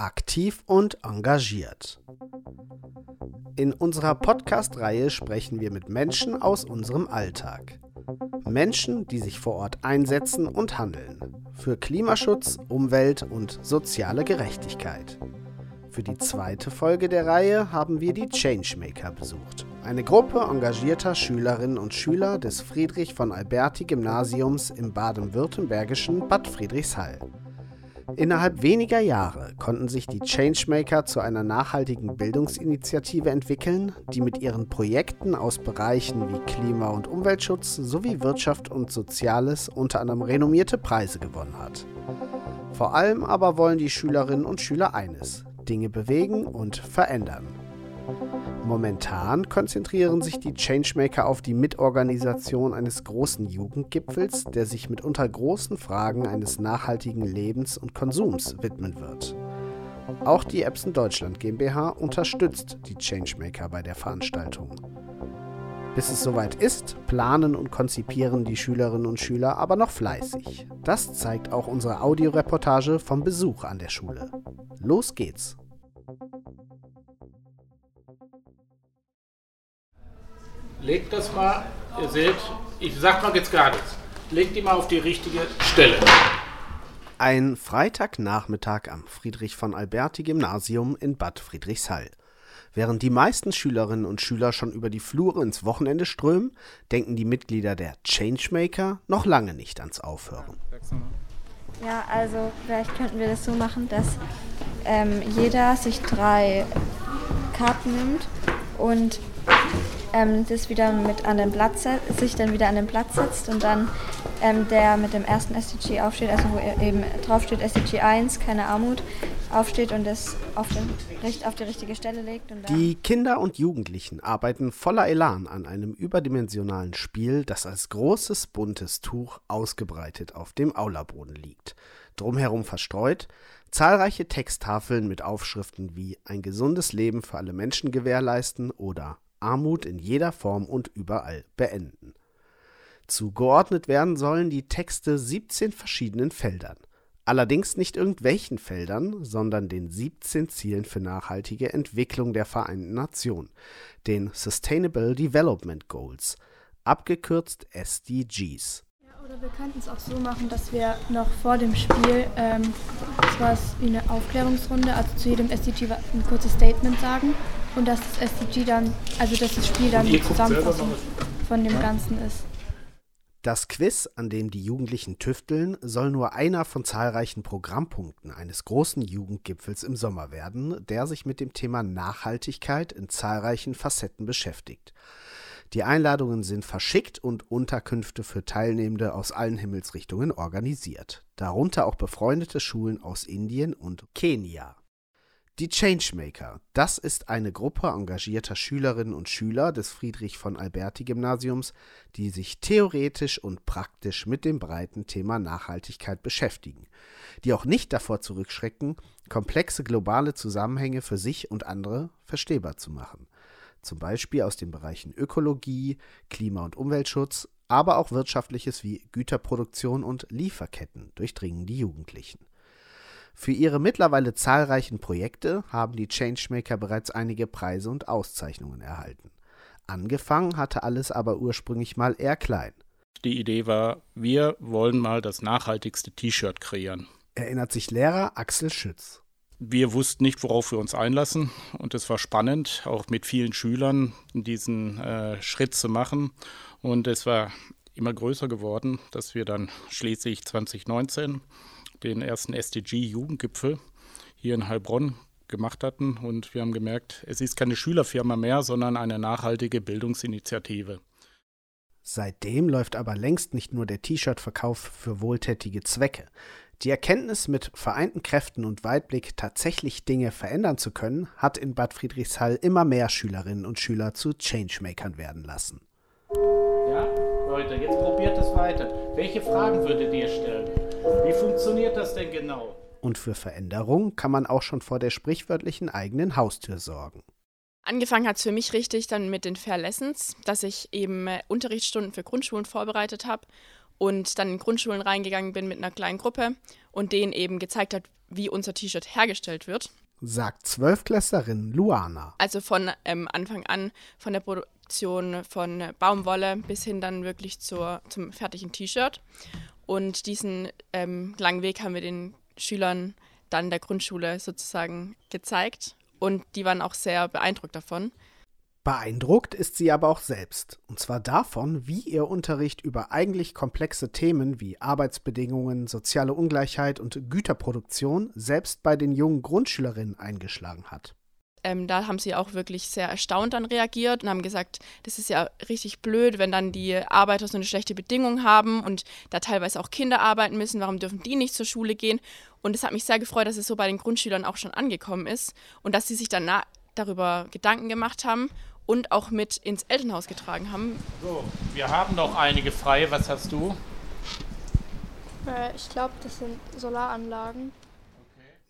aktiv und engagiert. In unserer Podcast-Reihe sprechen wir mit Menschen aus unserem Alltag. Menschen, die sich vor Ort einsetzen und handeln. Für Klimaschutz, Umwelt und soziale Gerechtigkeit. Für die zweite Folge der Reihe haben wir die Changemaker besucht. Eine Gruppe engagierter Schülerinnen und Schüler des Friedrich von Alberti Gymnasiums im baden-württembergischen Bad Friedrichshall. Innerhalb weniger Jahre konnten sich die Changemaker zu einer nachhaltigen Bildungsinitiative entwickeln, die mit ihren Projekten aus Bereichen wie Klima- und Umweltschutz sowie Wirtschaft und Soziales unter anderem renommierte Preise gewonnen hat. Vor allem aber wollen die Schülerinnen und Schüler eines, Dinge bewegen und verändern. Momentan konzentrieren sich die Changemaker auf die Mitorganisation eines großen Jugendgipfels, der sich mitunter großen Fragen eines nachhaltigen Lebens und Konsums widmen wird. Auch die Epson Deutschland GmbH unterstützt die Changemaker bei der Veranstaltung. Bis es soweit ist, planen und konzipieren die Schülerinnen und Schüler aber noch fleißig. Das zeigt auch unsere Audioreportage vom Besuch an der Schule. Los geht's! Legt das mal, ihr seht, ich sag mal jetzt gar nichts. Legt die mal auf die richtige Stelle. Ein Freitagnachmittag am Friedrich von Alberti Gymnasium in Bad Friedrichshall. Während die meisten Schülerinnen und Schüler schon über die Flure ins Wochenende strömen, denken die Mitglieder der Changemaker noch lange nicht ans Aufhören. Ja, also vielleicht könnten wir das so machen, dass ähm, jeder sich drei Karten nimmt und ähm, das wieder mit an den Platz sich dann wieder an den Platz setzt und dann ähm, der mit dem ersten SDG aufsteht, also wo eben draufsteht SDG 1, keine Armut, aufsteht und das auf, den, auf die richtige Stelle legt. die Kinder und Jugendlichen arbeiten voller Elan an einem überdimensionalen Spiel, das als großes buntes Tuch ausgebreitet auf dem Aulaboden liegt. Drumherum verstreut zahlreiche Texttafeln mit Aufschriften wie ein gesundes Leben für alle Menschen gewährleisten oder Armut in jeder Form und überall beenden. Zugeordnet werden sollen die Texte 17 verschiedenen Feldern. Allerdings nicht irgendwelchen Feldern, sondern den 17 Zielen für nachhaltige Entwicklung der Vereinten Nationen, den Sustainable Development Goals, abgekürzt SDGs. Ja, oder wir könnten es auch so machen, dass wir noch vor dem Spiel ähm, sowas wie eine Aufklärungsrunde, also zu jedem SDG ein kurzes Statement sagen und dass das SDG dann, also dass das Spiel dann die Zusammenfassung von dem Ganzen ist. Das Quiz, an dem die Jugendlichen tüfteln, soll nur einer von zahlreichen Programmpunkten eines großen Jugendgipfels im Sommer werden, der sich mit dem Thema Nachhaltigkeit in zahlreichen Facetten beschäftigt. Die Einladungen sind verschickt und Unterkünfte für Teilnehmende aus allen Himmelsrichtungen organisiert, darunter auch befreundete Schulen aus Indien und Kenia. Die Changemaker, das ist eine Gruppe engagierter Schülerinnen und Schüler des Friedrich von Alberti Gymnasiums, die sich theoretisch und praktisch mit dem breiten Thema Nachhaltigkeit beschäftigen, die auch nicht davor zurückschrecken, komplexe globale Zusammenhänge für sich und andere verstehbar zu machen. Zum Beispiel aus den Bereichen Ökologie, Klima- und Umweltschutz, aber auch Wirtschaftliches wie Güterproduktion und Lieferketten durchdringen die Jugendlichen. Für ihre mittlerweile zahlreichen Projekte haben die Changemaker bereits einige Preise und Auszeichnungen erhalten. Angefangen hatte alles aber ursprünglich mal eher klein. Die Idee war, wir wollen mal das nachhaltigste T-Shirt kreieren. Erinnert sich Lehrer Axel Schütz. Wir wussten nicht, worauf wir uns einlassen und es war spannend, auch mit vielen Schülern diesen äh, Schritt zu machen und es war immer größer geworden, dass wir dann schließlich 2019 den ersten SDG-Jugendgipfel hier in Heilbronn gemacht hatten. Und wir haben gemerkt, es ist keine Schülerfirma mehr, sondern eine nachhaltige Bildungsinitiative. Seitdem läuft aber längst nicht nur der T-Shirt-Verkauf für wohltätige Zwecke. Die Erkenntnis, mit vereinten Kräften und Weitblick tatsächlich Dinge verändern zu können, hat in Bad Friedrichshall immer mehr Schülerinnen und Schüler zu Changemakern werden lassen. Ja, Leute, jetzt probiert es weiter. Welche Fragen würdet ihr stellen? Wie funktioniert das denn genau? Und für Veränderung kann man auch schon vor der sprichwörtlichen eigenen Haustür sorgen. Angefangen hat es für mich richtig dann mit den Fair Lessons, dass ich eben äh, Unterrichtsstunden für Grundschulen vorbereitet habe und dann in Grundschulen reingegangen bin mit einer kleinen Gruppe und denen eben gezeigt hat, wie unser T-Shirt hergestellt wird. Sagt Zwölfklässlerin Luana. Also von ähm, Anfang an, von der Produktion von Baumwolle bis hin dann wirklich zur, zum fertigen T-Shirt. Und diesen ähm, langen Weg haben wir den Schülern dann der Grundschule sozusagen gezeigt. Und die waren auch sehr beeindruckt davon. Beeindruckt ist sie aber auch selbst, und zwar davon, wie ihr Unterricht über eigentlich komplexe Themen wie Arbeitsbedingungen, soziale Ungleichheit und Güterproduktion selbst bei den jungen Grundschülerinnen eingeschlagen hat. Ähm, da haben sie auch wirklich sehr erstaunt dann reagiert und haben gesagt, das ist ja richtig blöd, wenn dann die Arbeiter so eine schlechte Bedingung haben und da teilweise auch Kinder arbeiten müssen, warum dürfen die nicht zur Schule gehen? Und es hat mich sehr gefreut, dass es so bei den Grundschülern auch schon angekommen ist und dass sie sich dann darüber Gedanken gemacht haben und auch mit ins Elternhaus getragen haben. So, wir haben noch einige frei. Was hast du? Äh, ich glaube, das sind Solaranlagen.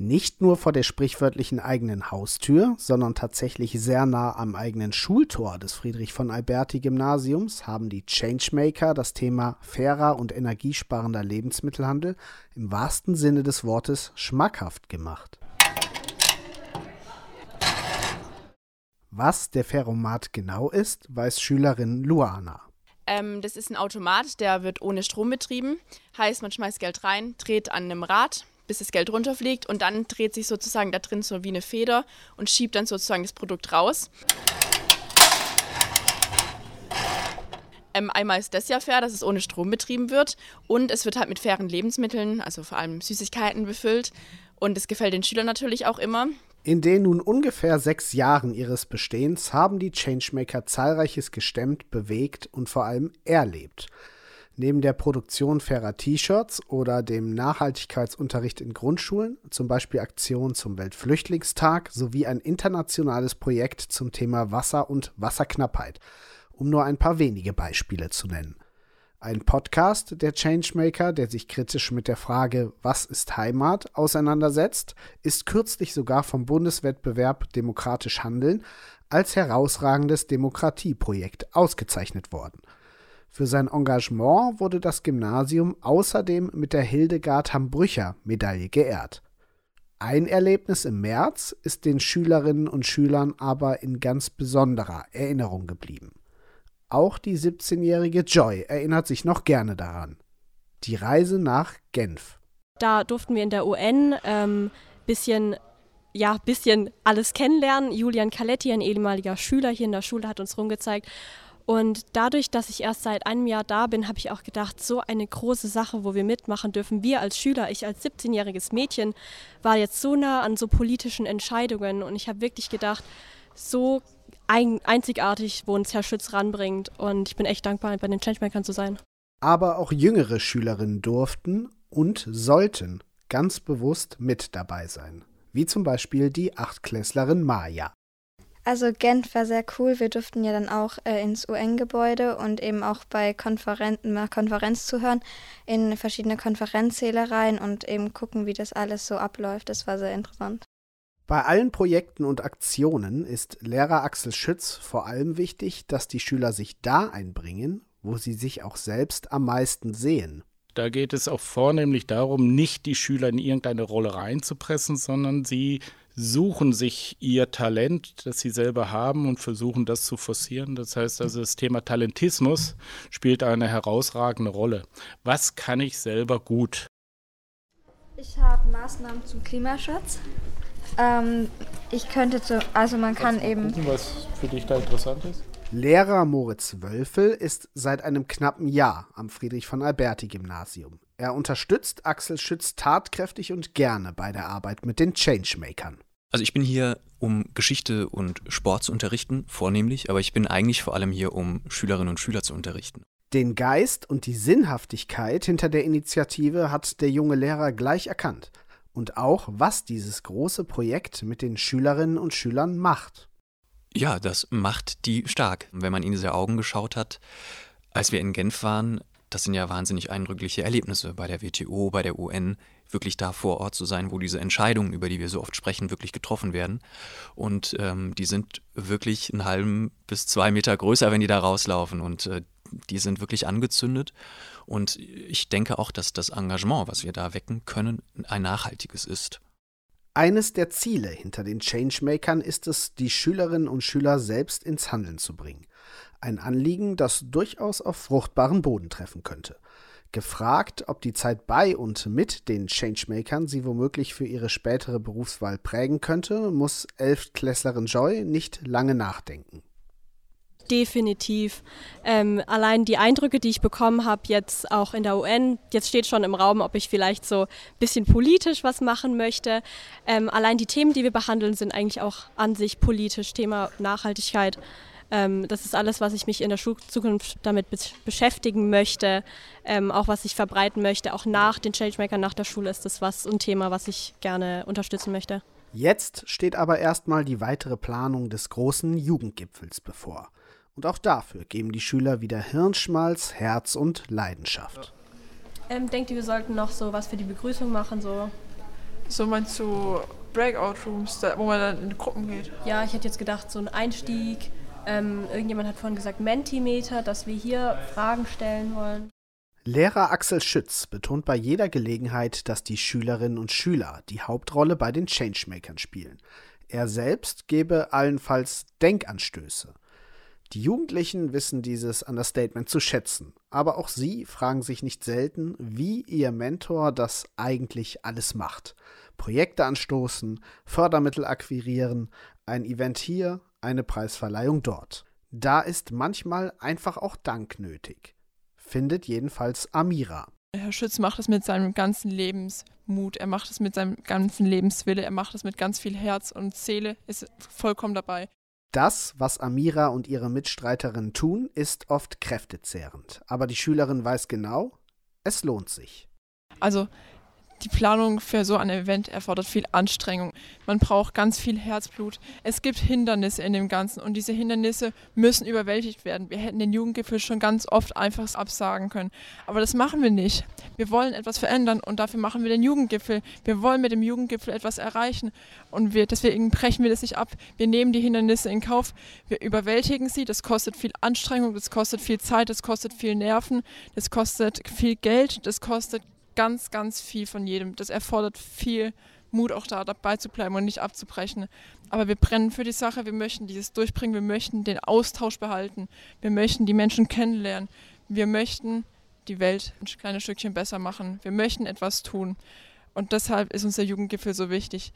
Nicht nur vor der sprichwörtlichen eigenen Haustür, sondern tatsächlich sehr nah am eigenen Schultor des Friedrich von Alberti Gymnasiums haben die Changemaker das Thema fairer und energiesparender Lebensmittelhandel im wahrsten Sinne des Wortes schmackhaft gemacht. Was der Ferromat genau ist, weiß Schülerin Luana. Ähm, das ist ein Automat, der wird ohne Strom betrieben. Heißt, man schmeißt Geld rein, dreht an einem Rad, bis das Geld runterfliegt und dann dreht sich sozusagen da drin so wie eine Feder und schiebt dann sozusagen das Produkt raus. Ähm, einmal ist das ja fair, dass es ohne Strom betrieben wird und es wird halt mit fairen Lebensmitteln, also vor allem Süßigkeiten befüllt und es gefällt den Schülern natürlich auch immer. In den nun ungefähr sechs Jahren ihres Bestehens haben die Changemaker zahlreiches gestemmt, bewegt und vor allem erlebt. Neben der Produktion fairer T-Shirts oder dem Nachhaltigkeitsunterricht in Grundschulen, zum Beispiel Aktionen zum Weltflüchtlingstag sowie ein internationales Projekt zum Thema Wasser und Wasserknappheit, um nur ein paar wenige Beispiele zu nennen. Ein Podcast der Changemaker, der sich kritisch mit der Frage Was ist Heimat auseinandersetzt, ist kürzlich sogar vom Bundeswettbewerb Demokratisch Handeln als herausragendes Demokratieprojekt ausgezeichnet worden. Für sein Engagement wurde das Gymnasium außerdem mit der Hildegard Hambrücher Medaille geehrt. Ein Erlebnis im März ist den Schülerinnen und Schülern aber in ganz besonderer Erinnerung geblieben. Auch die 17-jährige Joy erinnert sich noch gerne daran. Die Reise nach Genf. Da durften wir in der UN ähm, bisschen ja, bisschen alles kennenlernen. Julian Caletti, ein ehemaliger Schüler hier in der Schule, hat uns rumgezeigt. Und dadurch, dass ich erst seit einem Jahr da bin, habe ich auch gedacht, so eine große Sache, wo wir mitmachen dürfen. Wir als Schüler, ich als 17-jähriges Mädchen, war jetzt so nah an so politischen Entscheidungen. Und ich habe wirklich gedacht, so ein, einzigartig, wo uns Herr Schütz ranbringt. Und ich bin echt dankbar, bei den Changemakern zu sein. Aber auch jüngere Schülerinnen durften und sollten ganz bewusst mit dabei sein. Wie zum Beispiel die Achtklässlerin Maya. Also Gent war sehr cool. Wir durften ja dann auch äh, ins UN-Gebäude und eben auch bei Konferenzen, mal Konferenz zuhören, in verschiedene Konferenzsäle rein und eben gucken, wie das alles so abläuft. Das war sehr interessant. Bei allen Projekten und Aktionen ist Lehrer Axel Schütz vor allem wichtig, dass die Schüler sich da einbringen, wo sie sich auch selbst am meisten sehen. Da geht es auch vornehmlich darum, nicht die Schüler in irgendeine Rolle reinzupressen, sondern sie suchen sich ihr Talent, das sie selber haben und versuchen das zu forcieren. Das heißt also, das Thema Talentismus spielt eine herausragende Rolle. Was kann ich selber gut? Ich habe Maßnahmen zum Klimaschutz. Ähm, ich könnte zu, also man kann eben. Gucken, was für dich da interessant ist. Lehrer Moritz Wölfel ist seit einem knappen Jahr am Friedrich von Alberti Gymnasium. Er unterstützt Axel Schütz tatkräftig und gerne bei der Arbeit mit den Changemakern. Also ich bin hier, um Geschichte und Sport zu unterrichten, vornehmlich, aber ich bin eigentlich vor allem hier, um Schülerinnen und Schüler zu unterrichten. Den Geist und die Sinnhaftigkeit hinter der Initiative hat der junge Lehrer gleich erkannt und auch, was dieses große Projekt mit den Schülerinnen und Schülern macht. Ja, das macht die stark. Wenn man in diese Augen geschaut hat, als wir in Genf waren, das sind ja wahnsinnig eindrückliche Erlebnisse bei der WTO, bei der UN, wirklich da vor Ort zu sein, wo diese Entscheidungen, über die wir so oft sprechen, wirklich getroffen werden. Und ähm, die sind wirklich einen halben bis zwei Meter größer, wenn die da rauslaufen. Und äh, die sind wirklich angezündet. Und ich denke auch, dass das Engagement, was wir da wecken können, ein nachhaltiges ist. Eines der Ziele hinter den Changemakern ist es, die Schülerinnen und Schüler selbst ins Handeln zu bringen. Ein Anliegen, das durchaus auf fruchtbaren Boden treffen könnte. Gefragt, ob die Zeit bei und mit den Changemakern sie womöglich für ihre spätere Berufswahl prägen könnte, muss Elftklässlerin Joy nicht lange nachdenken. Definitiv. Ähm, allein die Eindrücke, die ich bekommen habe, jetzt auch in der UN, jetzt steht schon im Raum, ob ich vielleicht so ein bisschen politisch was machen möchte. Ähm, allein die Themen, die wir behandeln, sind eigentlich auch an sich politisch. Thema Nachhaltigkeit. Ähm, das ist alles, was ich mich in der Schulzukunft damit be beschäftigen möchte, ähm, auch was ich verbreiten möchte. Auch nach den Changemakern, nach der Schule ist das was ein Thema, was ich gerne unterstützen möchte. Jetzt steht aber erstmal die weitere Planung des großen Jugendgipfels bevor. Und auch dafür geben die Schüler wieder Hirnschmalz, Herz und Leidenschaft. Ähm, denkt ihr, wir sollten noch so was für die Begrüßung machen? So, so meinst du Breakout Rooms, wo man dann in Gruppen geht? Ja, ich hätte jetzt gedacht, so ein Einstieg. Ähm, irgendjemand hat vorhin gesagt Mentimeter, dass wir hier Fragen stellen wollen. Lehrer Axel Schütz betont bei jeder Gelegenheit, dass die Schülerinnen und Schüler die Hauptrolle bei den Changemakern spielen. Er selbst gebe allenfalls Denkanstöße. Die Jugendlichen wissen dieses Understatement zu schätzen, aber auch sie fragen sich nicht selten, wie ihr Mentor das eigentlich alles macht. Projekte anstoßen, Fördermittel akquirieren, ein Event hier, eine Preisverleihung dort. Da ist manchmal einfach auch Dank nötig. Findet jedenfalls Amira. Herr Schütz macht es mit seinem ganzen Lebensmut, er macht es mit seinem ganzen Lebenswille, er macht es mit ganz viel Herz und Seele, ist vollkommen dabei. Das, was Amira und ihre Mitstreiterinnen tun, ist oft kräftezehrend. Aber die Schülerin weiß genau, es lohnt sich. Also die Planung für so ein Event erfordert viel Anstrengung. Man braucht ganz viel Herzblut. Es gibt Hindernisse in dem Ganzen und diese Hindernisse müssen überwältigt werden. Wir hätten den Jugendgipfel schon ganz oft einfach absagen können. Aber das machen wir nicht. Wir wollen etwas verändern und dafür machen wir den Jugendgipfel. Wir wollen mit dem Jugendgipfel etwas erreichen und wir, deswegen brechen wir das nicht ab. Wir nehmen die Hindernisse in Kauf. Wir überwältigen sie. Das kostet viel Anstrengung, das kostet viel Zeit, das kostet viel Nerven, das kostet viel Geld, das kostet ganz, ganz viel von jedem. Das erfordert viel Mut, auch da dabei zu bleiben und nicht abzubrechen. Aber wir brennen für die Sache, wir möchten dieses durchbringen, wir möchten den Austausch behalten, wir möchten die Menschen kennenlernen, wir möchten die Welt ein kleines Stückchen besser machen, wir möchten etwas tun. Und deshalb ist uns der Jugendgipfel so wichtig.